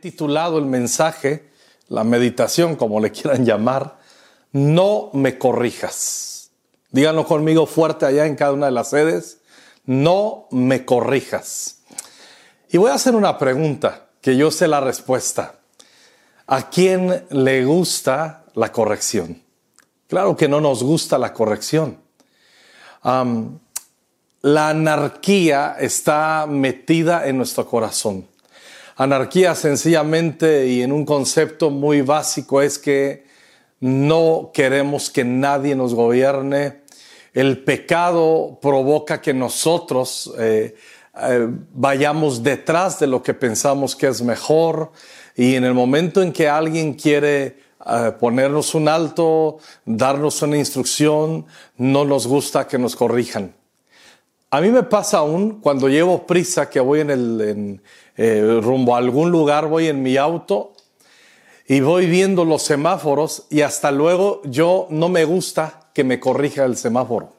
titulado el mensaje, la meditación, como le quieran llamar, no me corrijas. Díganlo conmigo fuerte allá en cada una de las sedes, no me corrijas. Y voy a hacer una pregunta, que yo sé la respuesta. ¿A quién le gusta la corrección? Claro que no nos gusta la corrección. la anarquía está metida en nuestro corazón. Anarquía sencillamente y en un concepto muy básico es que no queremos que nadie nos gobierne. El pecado provoca que nosotros eh, eh, vayamos detrás de lo que pensamos que es mejor y en el momento en que alguien quiere eh, ponernos un alto, darnos una instrucción, no nos gusta que nos corrijan. A mí me pasa aún cuando llevo prisa que voy en el eh, rumbo a algún lugar, voy en mi auto y voy viendo los semáforos y hasta luego yo no me gusta que me corrija el semáforo.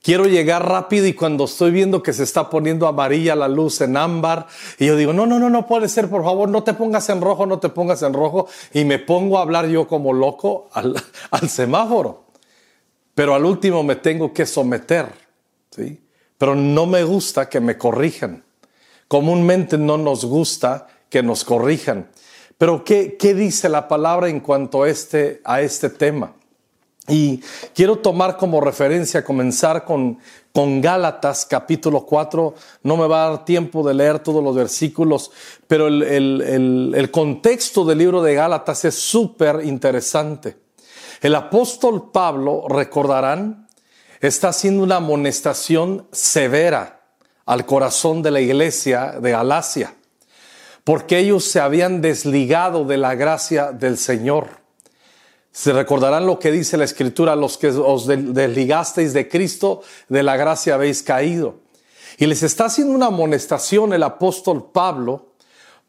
Quiero llegar rápido y cuando estoy viendo que se está poniendo amarilla la luz en ámbar y yo digo, no, no, no, no puede ser, por favor, no te pongas en rojo, no te pongas en rojo y me pongo a hablar yo como loco al, al semáforo. Pero al último me tengo que someter. ¿Sí? Pero no me gusta que me corrijan. Comúnmente no nos gusta que nos corrijan. Pero ¿qué, qué dice la palabra en cuanto a este, a este tema? Y quiero tomar como referencia, comenzar con, con Gálatas capítulo 4. No me va a dar tiempo de leer todos los versículos, pero el, el, el contexto del libro de Gálatas es súper interesante. El apóstol Pablo, recordarán, está haciendo una amonestación severa al corazón de la iglesia de Galacia, porque ellos se habían desligado de la gracia del Señor. Se recordarán lo que dice la Escritura, los que os desligasteis de Cristo, de la gracia habéis caído. Y les está haciendo una amonestación el apóstol Pablo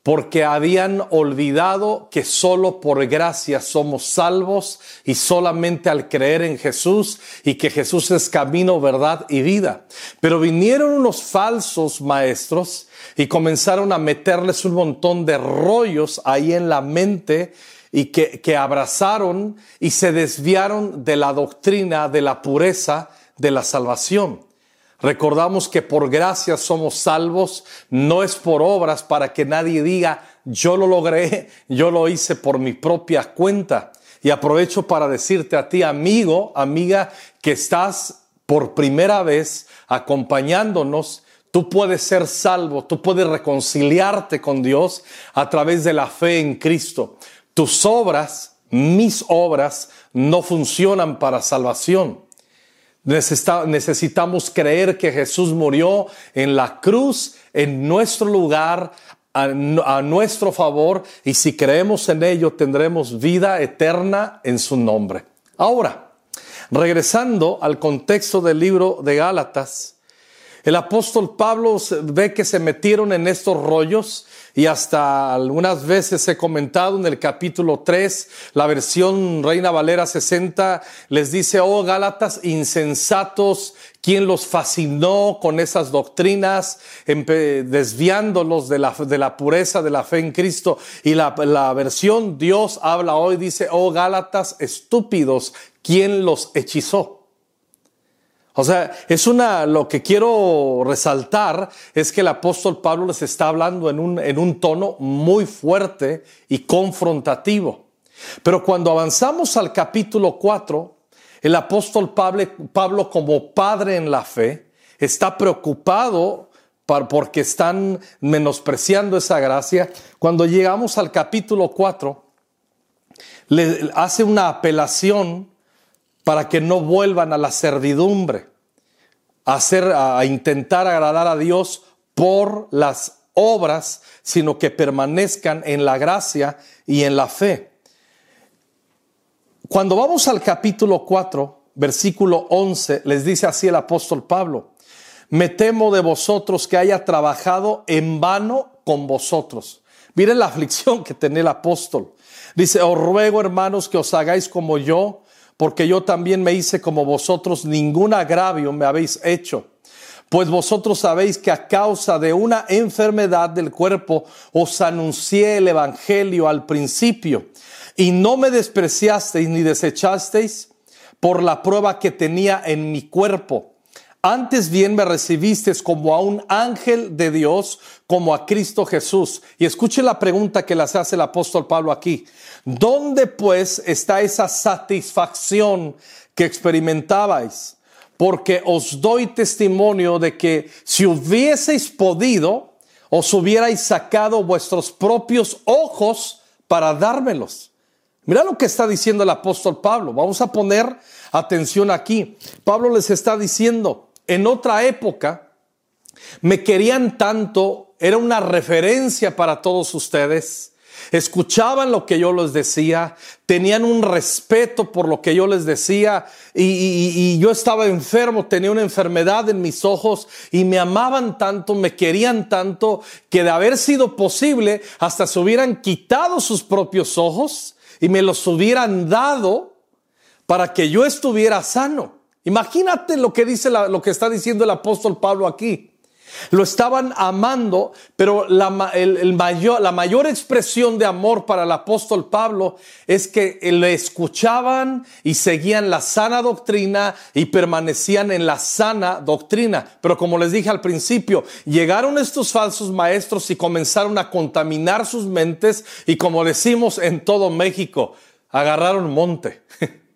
porque habían olvidado que solo por gracia somos salvos y solamente al creer en Jesús y que Jesús es camino, verdad y vida. Pero vinieron unos falsos maestros y comenzaron a meterles un montón de rollos ahí en la mente y que, que abrazaron y se desviaron de la doctrina de la pureza de la salvación. Recordamos que por gracia somos salvos, no es por obras para que nadie diga, yo lo logré, yo lo hice por mi propia cuenta. Y aprovecho para decirte a ti, amigo, amiga, que estás por primera vez acompañándonos, tú puedes ser salvo, tú puedes reconciliarte con Dios a través de la fe en Cristo. Tus obras, mis obras, no funcionan para salvación. Necesitamos creer que Jesús murió en la cruz, en nuestro lugar, a, nuestro favor, y si creemos en ello tendremos vida eterna en su nombre. Ahora, regresando al contexto del libro de Gálatas, el apóstol Pablo ve que se metieron en estos rollos y hasta algunas veces he comentado en el capítulo 3, la versión Reina Valera 60 les dice, oh Gálatas insensatos, ¿quién los fascinó con esas doctrinas, desviándolos de la, de la pureza de la fe en Cristo? Y la, la versión Dios habla hoy, dice, oh Gálatas estúpidos, ¿quién los hechizó? O sea, es una, lo que quiero resaltar es que el apóstol Pablo les está hablando en un, en un tono muy fuerte y confrontativo. Pero cuando avanzamos al capítulo 4, el apóstol Pablo, Pablo como padre en la fe está preocupado porque están menospreciando esa gracia. Cuando llegamos al capítulo 4, le hace una apelación para que no vuelvan a la servidumbre, a, hacer, a intentar agradar a Dios por las obras, sino que permanezcan en la gracia y en la fe. Cuando vamos al capítulo 4, versículo 11, les dice así el apóstol Pablo, me temo de vosotros que haya trabajado en vano con vosotros. Miren la aflicción que tenía el apóstol. Dice, os ruego hermanos que os hagáis como yo, porque yo también me hice como vosotros, ningún agravio me habéis hecho. pues vosotros sabéis que a causa de una enfermedad del cuerpo os anuncié el Evangelio al principio, y no me despreciasteis ni desechasteis por la prueba que tenía en mi cuerpo. Antes bien me recibisteis como a un ángel de Dios, como a Cristo Jesús. Y escuche la pregunta que las hace el apóstol Pablo aquí. ¿Dónde pues está esa satisfacción que experimentabais? Porque os doy testimonio de que si hubieseis podido, os hubierais sacado vuestros propios ojos para dármelos. Mira lo que está diciendo el apóstol Pablo. Vamos a poner atención aquí. Pablo les está diciendo, en otra época, me querían tanto, era una referencia para todos ustedes escuchaban lo que yo les decía, tenían un respeto por lo que yo les decía y, yo estaba enfermo, tenía una enfermedad en mis ojos y me amaban tanto, me querían tanto que de haber sido posible hasta se hubieran quitado sus propios ojos y me los hubieran dado para que yo estuviera sano. Imagínate lo que dice lo que está diciendo el apóstol Pablo aquí. Lo estaban amando, pero la, mayor, la mayor expresión de amor para el apóstol Pablo es que le escuchaban y seguían la sana doctrina y permanecían en la sana doctrina. Pero como les dije al principio, llegaron estos falsos maestros y comenzaron a contaminar sus mentes y como decimos en todo México, agarraron monte.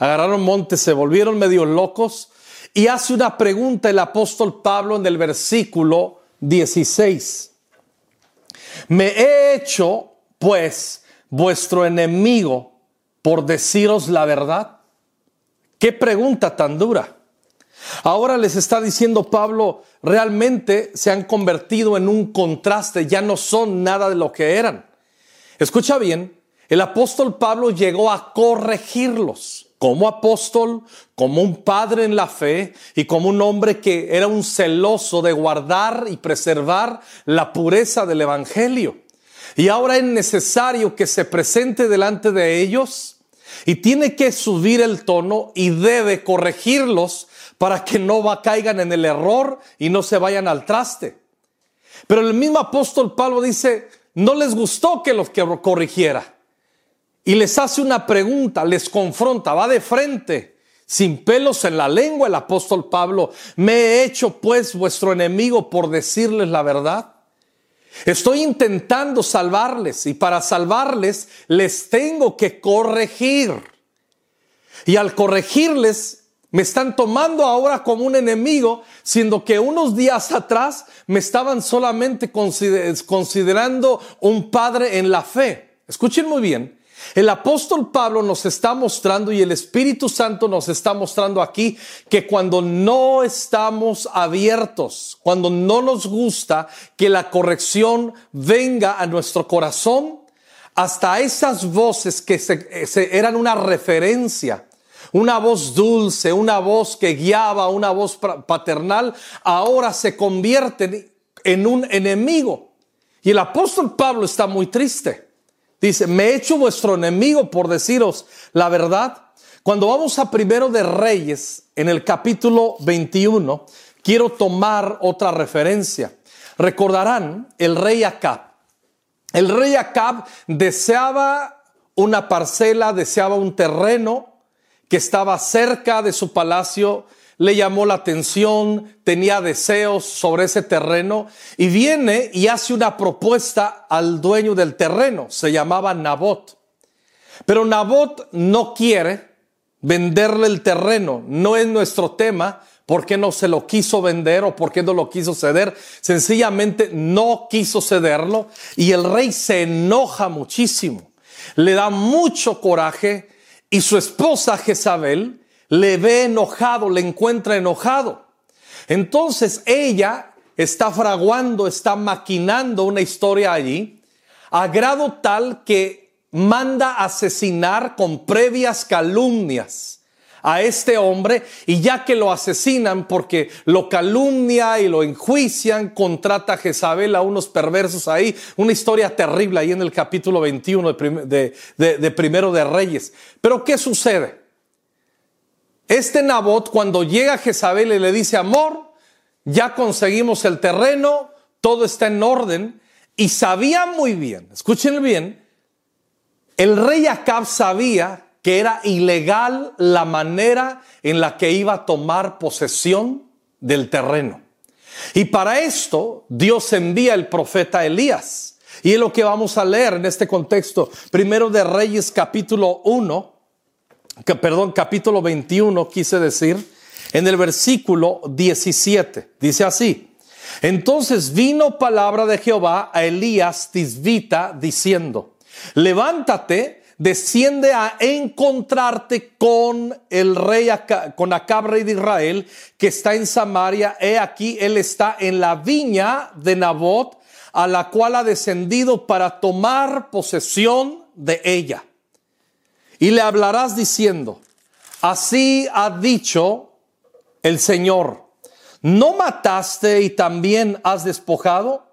agarraron monte, se volvieron medio locos y hace una pregunta el apóstol Pablo en el versículo 16. Me he hecho, pues, vuestro enemigo por deciros la verdad. Qué pregunta tan dura. Ahora les está diciendo Pablo, realmente se han convertido en un contraste, ya no son nada de lo que eran. Escucha bien, el apóstol Pablo llegó a corregirlos como apóstol, como un padre en la fe y como un hombre que era un celoso de guardar y preservar la pureza del Evangelio. Y ahora es necesario que se presente delante de ellos y tiene que subir el tono y debe corregirlos para que no caigan en el error y no se vayan al traste. Pero el mismo apóstol Pablo dice, no les gustó que los corrigiera y les hace una pregunta, les confronta, va de frente, sin pelos en la lengua el apóstol Pablo, me he hecho pues vuestro enemigo por decirles la verdad. Estoy intentando salvarles y para salvarles les tengo que corregir. Y al corregirles me están tomando ahora como un enemigo, siendo que unos días atrás me estaban solamente considerando un padre en la fe. Escuchen muy bien, el apóstol Pablo nos está mostrando y el Espíritu Santo nos está mostrando aquí que cuando no estamos abiertos, cuando no nos gusta que la corrección venga a nuestro corazón, hasta esas voces que se, eran una referencia, una voz dulce, una voz que guiaba, una voz paternal, ahora se convierten en un enemigo. Y el apóstol Pablo está muy triste. Dice, me he hecho vuestro enemigo por deciros la verdad. Cuando vamos a primero de Reyes, en el capítulo 21, quiero tomar otra referencia. Recordarán el rey Acab. El rey Acab deseaba una parcela, deseaba un terreno que estaba cerca de su palacio le llamó la atención, tenía deseos sobre ese terreno y viene y hace una propuesta al dueño del terreno, se llamaba Nabot. Pero Nabot no quiere venderle el terreno, no es nuestro tema, ¿Por qué no se lo quiso vender o por qué no lo quiso ceder? Sencillamente no quiso cederlo y el rey se enoja muchísimo. Le da mucho coraje y su esposa Jezabel le ve enojado, le encuentra enojado. Entonces ella está fraguando, está maquinando una historia allí, a grado tal que manda asesinar con previas calumnias a este hombre y ya que lo asesinan porque lo calumnia y lo enjuician, contrata a Jezabel a unos perversos ahí, una historia terrible ahí en el capítulo 21 de, de Primero de Reyes. Pero ¿qué sucede? Este Nabot, cuando llega a Jezabel y le dice, amor, ya conseguimos el terreno, todo está en orden y sabía muy bien, escuchen bien, el rey Acab sabía que era ilegal la manera en la que iba a tomar posesión del terreno. Y para esto Dios envía el profeta Elías. Y es lo que vamos a leer en este contexto. Primero de Reyes capítulo 1, perdón, capítulo 21 quise decir, en el versículo 17. Dice así. Entonces vino palabra de Jehová a Elías Tisbita diciendo, levántate desciende a encontrarte con el rey, con Acab, rey de Israel, que está en Samaria. He aquí, él está en la viña de Nabot, a la cual ha descendido para tomar posesión de ella. Y le hablarás diciendo, así ha dicho el Señor, ¿no mataste y también has despojado?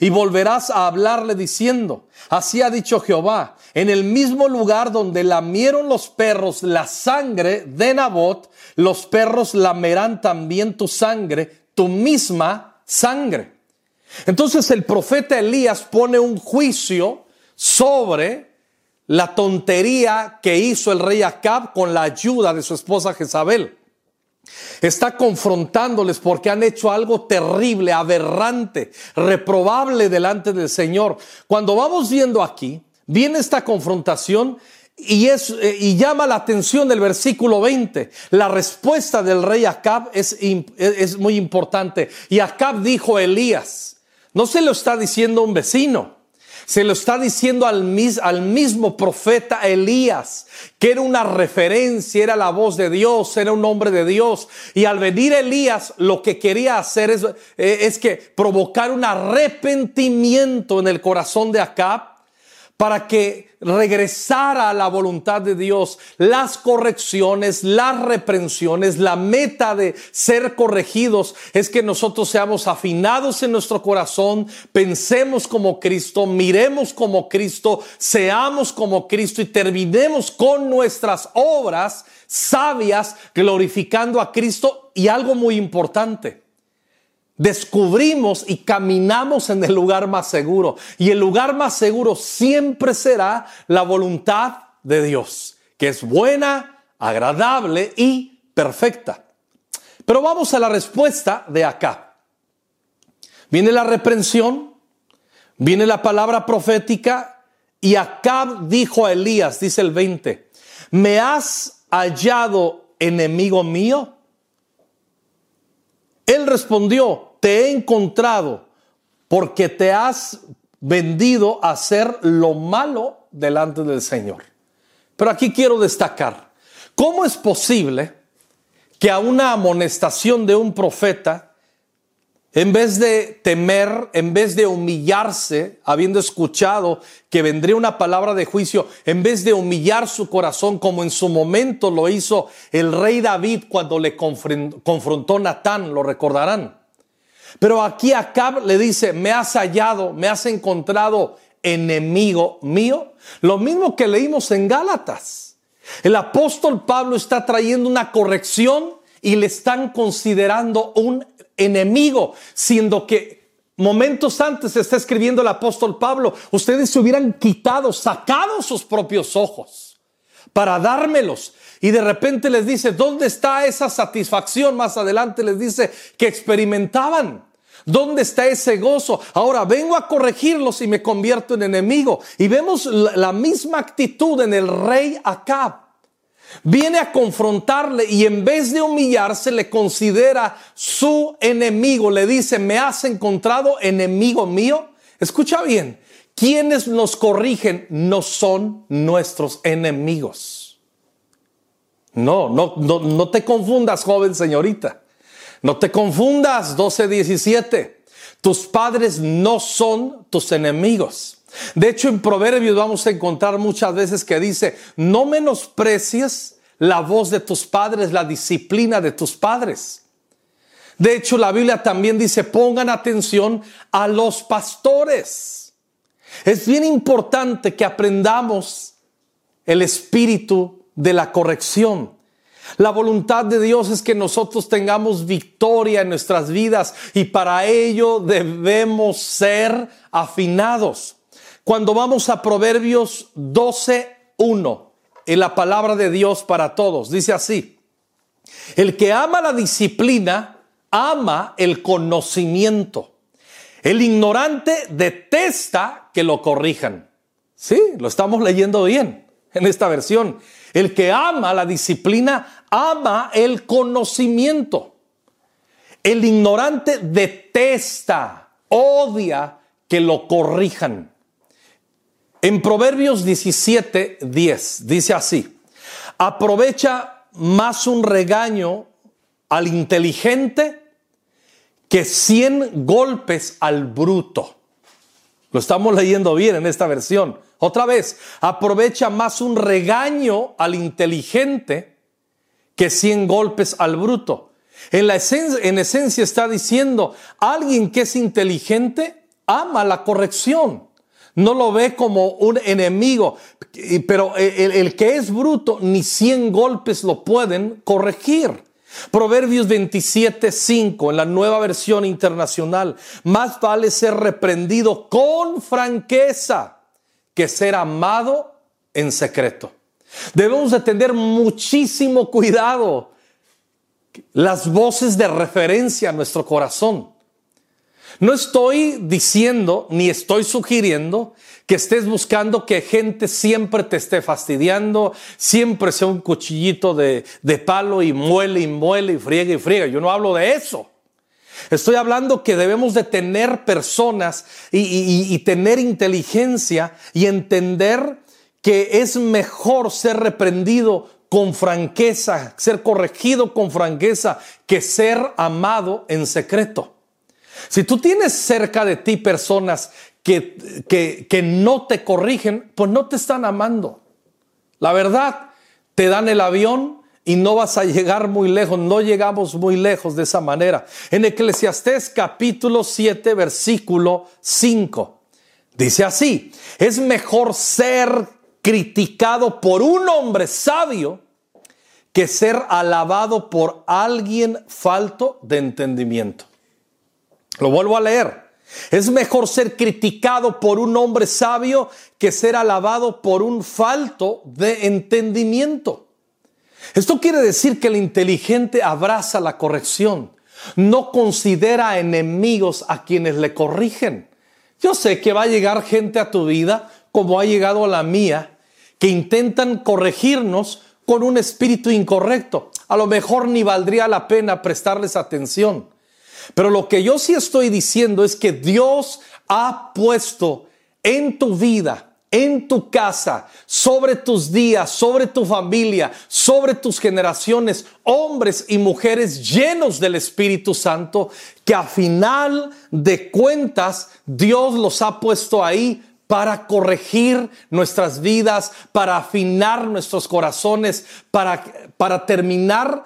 Y volverás a hablarle diciendo, así ha dicho Jehová, en el mismo lugar donde lamieron los perros la sangre de Nabot, los perros lamerán también tu sangre, tu misma sangre. Entonces el profeta Elías pone un juicio sobre la tontería que hizo el rey Acab con la ayuda de su esposa Jezabel. Está confrontándoles porque han hecho algo terrible, aberrante, reprobable delante del Señor. Cuando vamos viendo aquí, viene esta confrontación y, es, eh, y llama la atención del versículo 20. La respuesta del rey Acab es, es muy importante. Y Acab dijo a Elías, no se lo está diciendo un vecino. Se lo está diciendo al, mismo profeta Elías, que era una referencia, era la voz de Dios, era un hombre de Dios. Y al venir Elías, lo que quería hacer es, eh, es que provocar un arrepentimiento en el corazón de Acab para que regresara a la voluntad de Dios, las correcciones, las reprensiones, la meta de ser corregidos. Es que nosotros seamos afinados en nuestro corazón, pensemos como Cristo, miremos como Cristo, seamos como Cristo y terminemos con nuestras obras sabias glorificando a Cristo. Y algo muy importante descubrimos y caminamos en el lugar más seguro. Y el lugar más seguro siempre será la voluntad de Dios, que es buena, agradable y perfecta. Pero vamos a la respuesta de acá. Viene la reprensión, viene la palabra profética y Acab dijo a Elías, dice el 20, ¿me has hallado enemigo mío? Él respondió, te he encontrado porque te has vendido a hacer lo malo delante del Señor. Pero aquí quiero destacar, ¿cómo es posible que a una amonestación de un profeta, en vez de temer, en vez de humillarse, habiendo escuchado que vendría una palabra de juicio, en vez de humillar su corazón como en su momento lo hizo el rey David cuando le confrontó Natán, lo recordarán. Pero aquí Acab le dice, me has hallado, me has encontrado enemigo mío. Lo mismo que leímos en Gálatas. El apóstol Pablo está trayendo una corrección y le están considerando un enemigo, siendo que momentos antes está escribiendo el apóstol Pablo, ustedes se hubieran quitado, sacado sus propios ojos para dármelos. Y de repente les dice, ¿dónde está esa satisfacción? Más adelante les dice que experimentaban. ¿Dónde está ese gozo? Ahora vengo a corregirlos y me convierto en enemigo. Y vemos la misma actitud en el rey Acab. Viene a confrontarle y en vez de humillarse le considera su enemigo. Le dice, me has encontrado enemigo mío. Escucha bien, quienes nos corrigen no son nuestros enemigos. No, no, no, te confundas, joven señorita. No te confundas, 12, 17. Tus padres no son tus enemigos. De hecho, en Proverbios vamos a encontrar muchas veces que dice, no menosprecies la voz de tus padres, la disciplina de tus padres. De hecho, la Biblia también dice, pongan atención a los pastores. Es bien importante que aprendamos el espíritu de la corrección. La voluntad de Dios es que nosotros tengamos victoria en nuestras vidas y para ello debemos ser afinados. Cuando vamos a Proverbios 12.1, en la palabra de Dios para todos, dice así, el que ama la disciplina, ama el conocimiento. El ignorante detesta que lo corrijan. Sí, lo estamos leyendo bien en esta versión. El que ama la disciplina, ama el conocimiento. El ignorante detesta, odia que lo corrijan. En Proverbios 17, 10 dice así, aprovecha más un regaño al inteligente que cien golpes al bruto. Lo estamos leyendo bien en esta versión. Otra vez, aprovecha más un regaño al inteligente que cien golpes al bruto. En, la esencia, en esencia está diciendo, alguien que es inteligente ama la corrección no lo ve como un enemigo, pero el, que es bruto, ni cien golpes lo pueden corregir. Proverbios 27, 5 en la nueva versión internacional, más vale ser reprendido con franqueza que ser amado en secreto. Debemos de tener muchísimo cuidado las voces de referencia a nuestro corazón. No estoy diciendo ni estoy sugiriendo que estés buscando que gente siempre te esté fastidiando, siempre sea un cuchillito de, palo y muele y muele y friega y friega. Yo no hablo de eso. Estoy hablando que debemos de tener personas y, y tener inteligencia y entender que es mejor ser reprendido con franqueza, ser corregido con franqueza, que ser amado en secreto. Si tú tienes cerca de ti personas que, que, no te corrigen, pues no te están amando. La verdad, te dan el avión y no vas a llegar muy lejos, no llegamos muy lejos de esa manera. En Eclesiastés capítulo 7, versículo 5, dice así, es mejor ser criticado por un hombre sabio que ser alabado por alguien falto de entendimiento. Lo vuelvo a leer. Es mejor ser criticado por un hombre sabio que ser alabado por un falto de entendimiento. Esto quiere decir que el inteligente abraza la corrección, no considera enemigos a quienes le corrigen. Yo sé que va a llegar gente a tu vida, como ha llegado a la mía, que intentan corregirnos con un espíritu incorrecto. A lo mejor ni valdría la pena prestarles atención. Pero lo que yo sí estoy diciendo es que Dios ha puesto en tu vida, en tu casa, sobre tus días, sobre tu familia, sobre tus generaciones, hombres y mujeres llenos del Espíritu Santo, que a final de cuentas Dios los ha puesto ahí para corregir nuestras vidas, para afinar nuestros corazones, para, para terminar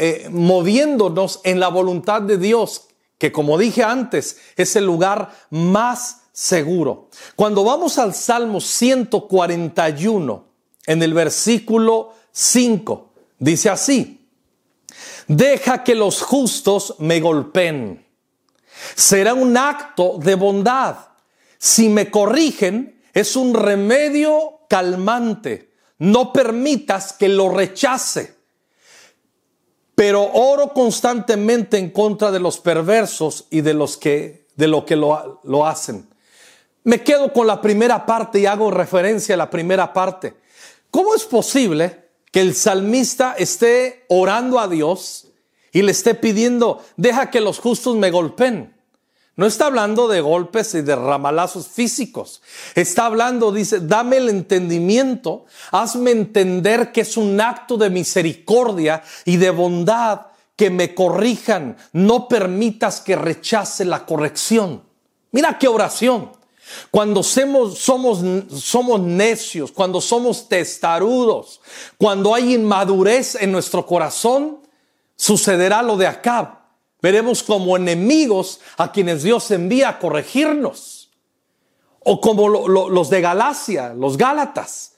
eh, moviéndonos en la voluntad de Dios, que como dije antes, es el lugar más seguro. Cuando vamos al Salmo 141, en el versículo 5, dice así, deja que los justos me golpeen. Será un acto de bondad. Si me corrigen, es un remedio calmante. No permitas que lo rechace pero oro constantemente en contra de los perversos y de los que de lo que lo, lo hacen. Me quedo con la primera parte y hago referencia a la primera parte. ¿Cómo es posible que el salmista esté orando a Dios y le esté pidiendo, deja que los justos me golpeen? No está hablando de golpes y de ramalazos físicos. Está hablando, dice, dame el entendimiento, hazme entender que es un acto de misericordia y de bondad que me corrijan. No permitas que rechace la corrección. Mira qué oración. Cuando somos, somos, somos necios, cuando somos testarudos, cuando hay inmadurez en nuestro corazón, sucederá lo de acá Veremos como enemigos a quienes Dios envía a corregirnos. O como los de Galacia, los Gálatas,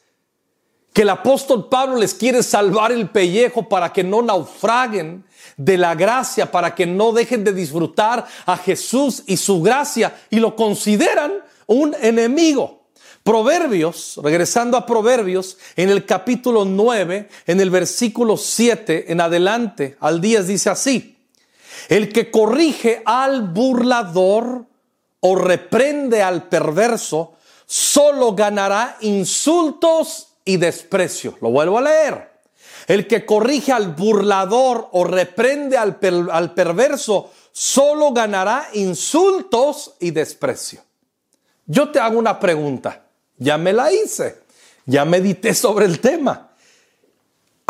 que el apóstol Pablo les quiere salvar el pellejo para que no naufraguen de la gracia, para que no dejen de disfrutar a Jesús y su gracia y lo consideran un enemigo. Proverbios, regresando a Proverbios, en el capítulo 9, en el versículo 7 en adelante, al 10 dice así, el que corrige al burlador o reprende al perverso, solo ganará insultos y desprecio. Lo vuelvo a leer. El que corrige al burlador o reprende al, al perverso, solo ganará insultos y desprecio. Yo te hago una pregunta. Ya me la hice. Ya medité sobre el tema.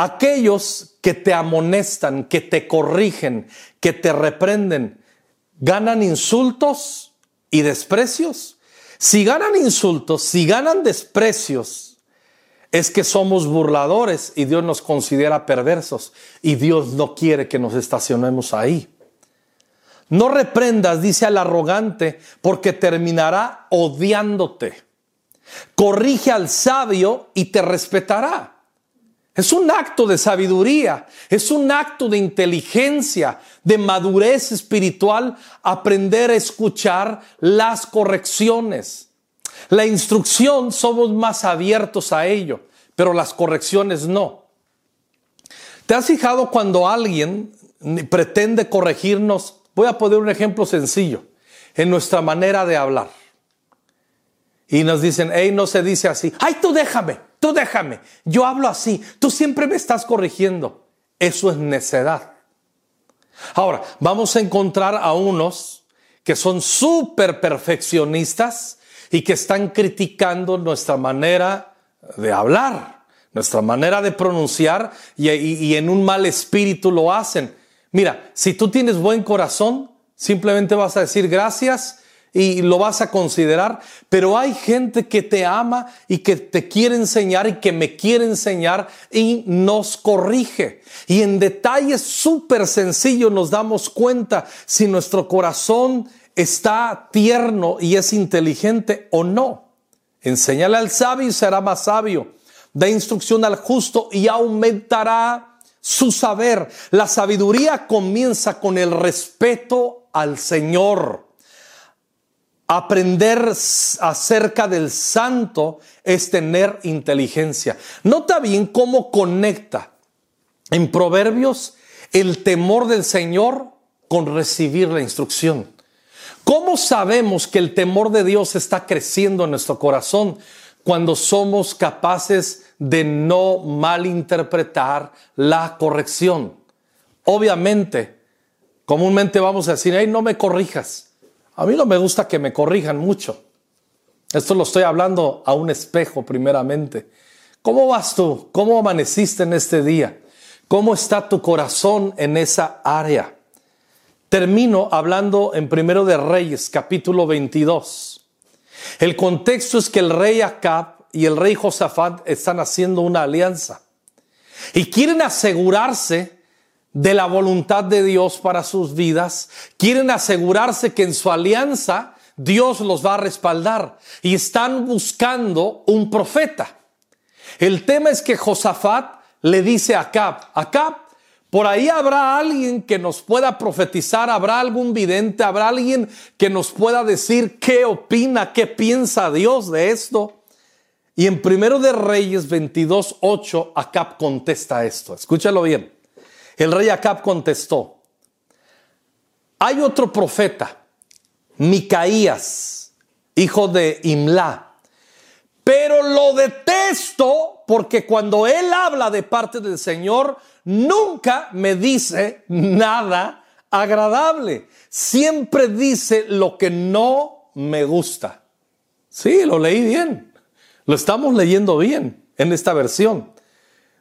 Aquellos que te amonestan, que te corrigen, que te reprenden, ¿ganan insultos y desprecios? Si ganan insultos, si ganan desprecios, es que somos burladores y Dios nos considera perversos y Dios no quiere que nos estacionemos ahí. No reprendas, dice al arrogante, porque terminará odiándote. Corrige al sabio y te respetará. Es un acto de sabiduría, es un acto de inteligencia, de madurez espiritual, aprender a escuchar las correcciones. La instrucción somos más abiertos a ello, pero las correcciones no. ¿Te has fijado cuando alguien pretende corregirnos? Voy a poner un ejemplo sencillo, en nuestra manera de hablar. Y nos dicen, hey, no se dice así, ay, tú déjame, tú déjame, yo hablo así, tú siempre me estás corrigiendo. Eso es necedad. Ahora, vamos a encontrar a unos que son súper perfeccionistas y que están criticando nuestra manera de hablar, nuestra manera de pronunciar y, en un mal espíritu lo hacen. Mira, si tú tienes buen corazón, simplemente vas a decir gracias y lo vas a considerar, pero hay gente que te ama y que te quiere enseñar y que me quiere enseñar y nos corrige. Y en detalles súper sencillos nos damos cuenta si nuestro corazón está tierno y es inteligente o no. Enséñale al sabio y será más sabio. Da instrucción al justo y aumentará su saber. La sabiduría comienza con el respeto al Señor. Aprender acerca del santo es tener inteligencia. Nota bien cómo conecta en Proverbios el temor del Señor con recibir la instrucción. ¿Cómo sabemos que el temor de Dios está creciendo en nuestro corazón cuando somos capaces de no malinterpretar la corrección? Obviamente, comúnmente vamos a decir, hey, no me corrijas. A mí no me gusta que me corrijan mucho. Esto lo estoy hablando a un espejo primeramente. ¿Cómo vas tú? ¿Cómo amaneciste en este día? ¿Cómo está tu corazón en esa área? Termino hablando en Primero de Reyes, capítulo 22. El contexto es que el rey Acab y el rey Josafat están haciendo una alianza y quieren asegurarse de la voluntad de Dios para sus vidas, quieren asegurarse que en su alianza Dios los va a respaldar y están buscando un profeta. El tema es que Josafat le dice a Acab, Acab, por ahí habrá alguien que nos pueda profetizar, habrá algún vidente, habrá alguien que nos pueda decir qué opina, qué piensa Dios de esto. Y en Primero de Reyes 22.8, Acab contesta esto. Escúchalo bien. El rey Acab contestó, hay otro profeta, Micaías, hijo de Imla, pero lo detesto porque cuando él habla de parte del Señor, nunca me dice nada agradable. Siempre dice lo que no me gusta. Sí, lo leí bien. Lo estamos leyendo bien en esta versión.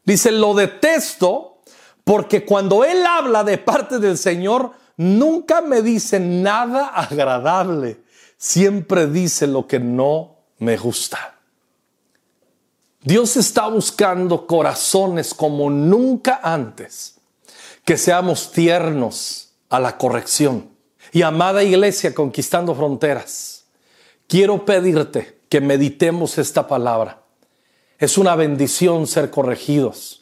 Dice, lo detesto porque cuando Él habla de parte del Señor, nunca me dice nada agradable. Siempre dice lo que no me gusta. Dios está buscando corazones como nunca antes, que seamos tiernos a la corrección. Y amada iglesia, conquistando fronteras, quiero pedirte que meditemos esta palabra. Es una bendición ser corregidos.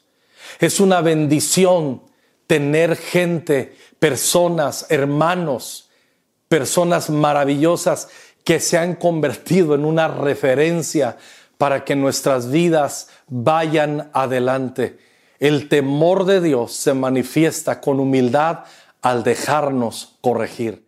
Es una bendición tener gente, personas, hermanos, personas maravillosas que se han convertido en una referencia para que nuestras vidas vayan adelante. El temor de Dios se manifiesta con humildad al dejarnos corregir.